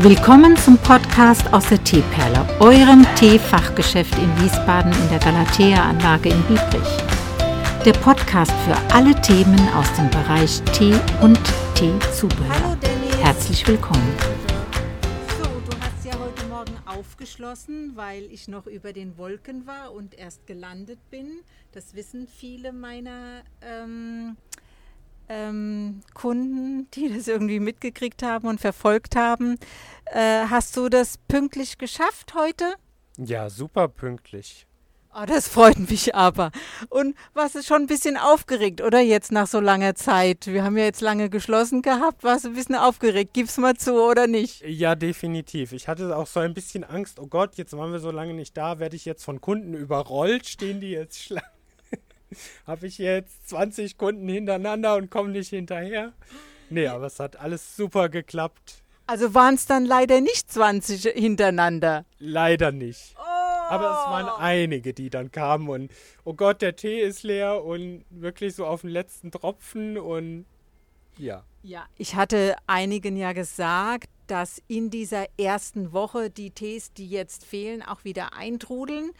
Willkommen zum Podcast aus der Teeperle, eurem Teefachgeschäft in Wiesbaden in der Galatea-Anlage in Biebrich. Der Podcast für alle Themen aus dem Bereich Tee und Teezubehör. Herzlich willkommen. So, du hast ja heute Morgen aufgeschlossen, weil ich noch über den Wolken war und erst gelandet bin. Das wissen viele meiner ähm, ähm, Kunden, die das irgendwie mitgekriegt haben und verfolgt haben. Äh, hast du das pünktlich geschafft heute? Ja, super pünktlich. Oh, das freut mich aber. Und warst du schon ein bisschen aufgeregt, oder jetzt nach so langer Zeit? Wir haben ja jetzt lange geschlossen gehabt. Warst du ein bisschen aufgeregt? Gib's mal zu, oder nicht? Ja, definitiv. Ich hatte auch so ein bisschen Angst, oh Gott, jetzt waren wir so lange nicht da, werde ich jetzt von Kunden überrollt? Stehen die jetzt Schlange? Habe ich jetzt 20 Kunden hintereinander und komme nicht hinterher? Nee, aber es hat alles super geklappt. Also waren es dann leider nicht 20 hintereinander? Leider nicht. Oh. Aber es waren einige, die dann kamen und oh Gott, der Tee ist leer und wirklich so auf den letzten Tropfen und ja. Ja, ich hatte einigen ja gesagt, dass in dieser ersten Woche die Tees, die jetzt fehlen, auch wieder eintrudeln.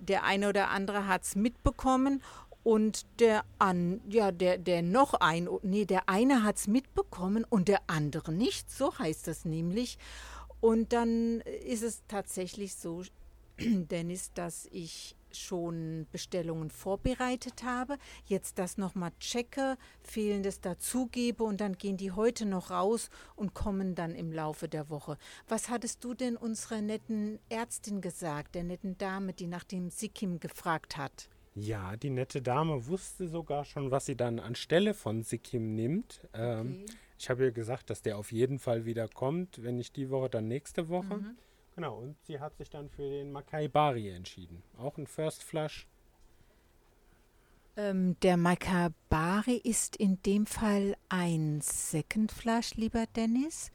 Der eine oder andere hat es mitbekommen und der an, ja, der, der noch ein, nee, der eine hat es mitbekommen und der andere nicht, so heißt das nämlich. Und dann ist es tatsächlich so, Dennis, dass ich schon Bestellungen vorbereitet habe, jetzt das nochmal checke, fehlendes dazugebe und dann gehen die heute noch raus und kommen dann im Laufe der Woche. Was hattest du denn unserer netten Ärztin gesagt, der netten Dame, die nach dem Sikkim gefragt hat? Ja, die nette Dame wusste sogar schon, was sie dann anstelle von Sikkim nimmt. Ähm, Okay. ich habe ihr gesagt, dass der auf jeden Fall wieder kommt, wenn nicht die Woche, dann nächste Woche. Mhm. Genau, und sie hat sich dann für den Makai Bari entschieden. Auch ein First Flush. Ähm, der Makabari ist in dem Fall ein Second Flush, lieber Dennis.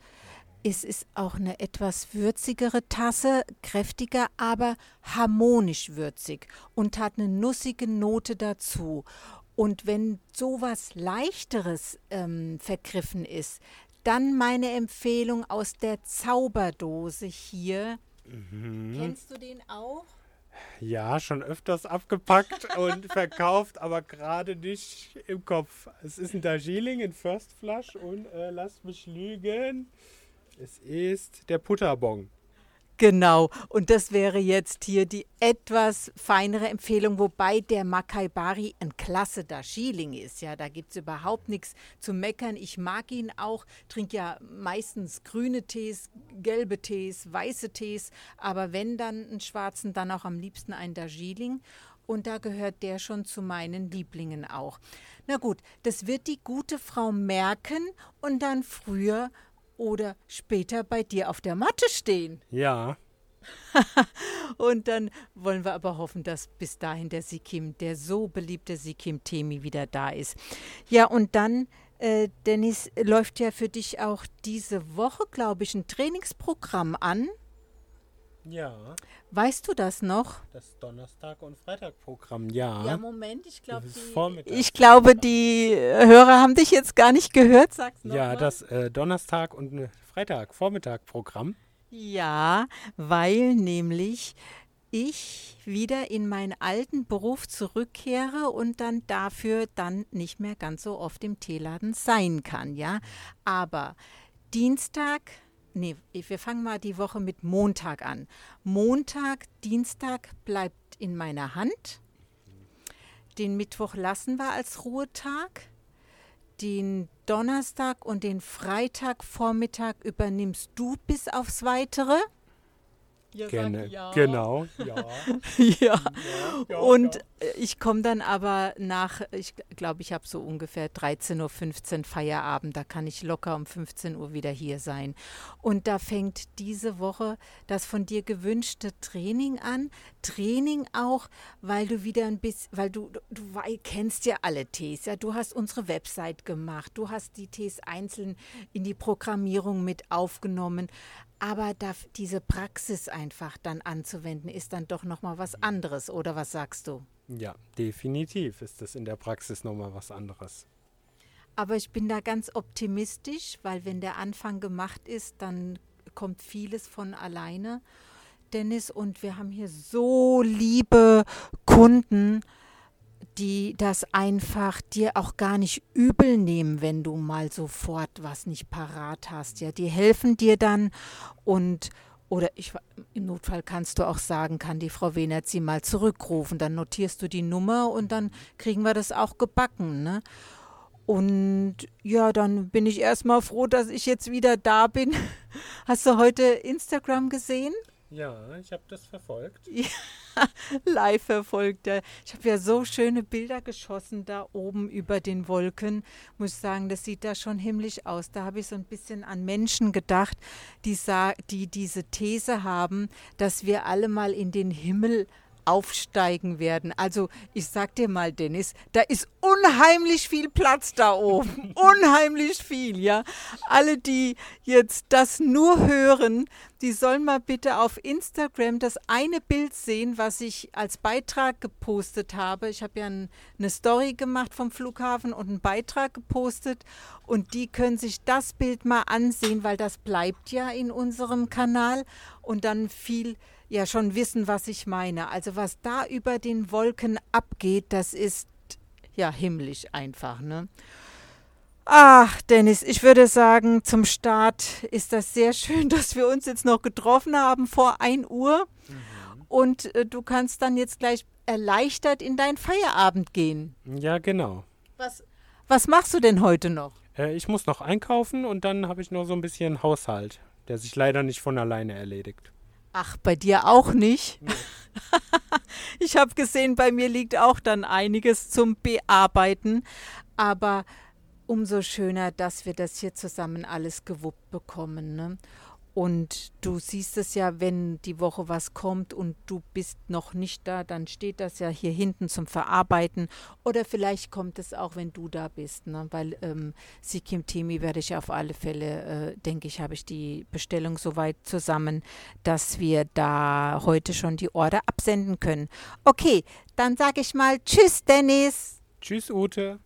Es ist auch eine etwas würzigere Tasse, kräftiger, aber harmonisch würzig und hat eine nussige Note dazu. Und wenn sowas leichteres ähm, vergriffen ist, dann meine Empfehlung aus der Zauberdose hier. Kennst du den auch? Ja, schon öfters abgepackt und verkauft, aber gerade nicht im Kopf. Es ist ein Darjeeling in First Flush und äh, lasst mich lügen. Es ist der Putterbong. Genau, und das wäre jetzt hier die etwas feinere Empfehlung, wobei der Makai Bari ein klasse Darjeeling ist. Ja, da gibt es überhaupt nichts zu meckern. Ich mag ihn auch, trinke ja meistens grüne Tees, gelbe Tees, weiße Tees, aber wenn dann einen schwarzen, dann auch am liebsten einen Darjeeling. Und da gehört der schon zu meinen Lieblingen auch. Na gut, das wird die gute Frau merken und dann früher oder später bei dir auf der Matte stehen. Ja, Und dann wollen wir aber hoffen, dass bis dahin der Sikkim, der so beliebte Sikkim Temi wieder da ist. Ja, und dann, äh, Dennis, läuft ja für dich auch diese Woche, glaube ich, ein Trainingsprogramm an. Ja. Weißt du das noch? Das Donnerstag- und Freitagprogramm, ja. Moment, ich glaube, Vormittag. ich glaube, die Hörer haben dich jetzt gar nicht gehört. Sag's noch ja, mal. das äh, Donnerstag- und äh, Freitag-Vormittag-Programm. Ja, weil nämlich ich wieder in meinen alten Beruf zurückkehre und dann dafür dann nicht mehr ganz so oft im Teeladen sein kann, ja. Aber Dienstag, nee, wir fangen mal die Woche mit Montag an. Montag, Dienstag bleibt in meiner Hand. Den Mittwoch lassen wir als Ruhetag. Den Donnerstag und den Freitagvormittag übernimmst du bis aufs Weitere. Ja, Gerne. Genau, ja. ja. ja, Und ja. äh, ich komme dann aber nach, ich glaube, ich habe so ungefähr 13.15 Uhr Feierabend. Da kann ich locker um 15 Uhr wieder hier sein. Und da fängt diese Woche das von dir gewünschte Training an. Training auch, weil du wieder ein bisschen, weil du, du kennst ja alle Tees. Ja? Du hast unsere Website gemacht. Du hast die Tees einzeln in die Programmierung mit aufgenommen. Aber da, diese Praxis einfach dann anzuwenden, ist dann doch nochmal was anderes, oder was sagst du? Ja, definitiv ist das in der Praxis nochmal was anderes. Aber ich bin da ganz optimistisch, weil wenn der Anfang gemacht ist, dann kommt vieles von alleine, Dennis. Und wir haben hier so liebe Kunden, die das einfach dir auch gar nicht übel nehmen, wenn du mal sofort was nicht parat hast. Ja, die helfen dir dann und oder ich, im Notfall kannst du auch sagen, kann die Frau Wenert sie mal zurückrufen. Dann notierst du die Nummer und dann kriegen wir das auch gebacken. Ne? Und ja, dann bin ich erstmal froh, dass ich jetzt wieder da bin. Hast du heute Instagram gesehen? Ja, ich habe das verfolgt. Ja, live verfolgt. Ich habe ja so schöne Bilder geschossen da oben über den Wolken. Muss sagen, das sieht da schon himmlisch aus. Da habe ich so ein bisschen an Menschen gedacht, die, die diese These haben, dass wir alle mal in den Himmel aufsteigen werden. Also ich sag dir mal, Dennis, da ist unheimlich viel Platz da oben. unheimlich viel, ja. Alle, die jetzt das nur hören, die sollen mal bitte auf Instagram das eine Bild sehen, was ich als Beitrag gepostet habe. Ich habe ja ein, eine Story gemacht vom Flughafen und einen Beitrag gepostet. Und die können sich das Bild mal ansehen, weil das bleibt ja in unserem Kanal. Und dann viel ja schon wissen, was ich meine. Also was da über den Wolken abgeht, das ist ja himmlisch einfach, ne? Ach, Dennis, ich würde sagen, zum Start ist das sehr schön, dass wir uns jetzt noch getroffen haben vor 1 Uhr. Mhm. Und äh, du kannst dann jetzt gleich erleichtert in deinen Feierabend gehen. Ja, genau. Was, was machst du denn heute noch? Äh, ich muss noch einkaufen und dann habe ich noch so ein bisschen Haushalt, der sich leider nicht von alleine erledigt. Ach, bei dir auch nicht? Nee. ich habe gesehen, bei mir liegt auch dann einiges zum Bearbeiten. Aber umso schöner, dass wir das hier zusammen alles gewuppt bekommen. Ne? Und du siehst es ja, wenn die Woche was kommt und du bist noch nicht da, dann steht das ja hier hinten zum Verarbeiten. Oder vielleicht kommt es auch, wenn du da bist. Ne? Weil ähm, Sikim Temi werde ich auf alle Fälle, äh, denke ich, habe ich die Bestellung soweit zusammen, dass wir da heute schon die Order absenden können. Okay, dann sage ich mal Tschüss, Dennis. Tschüss, Ute.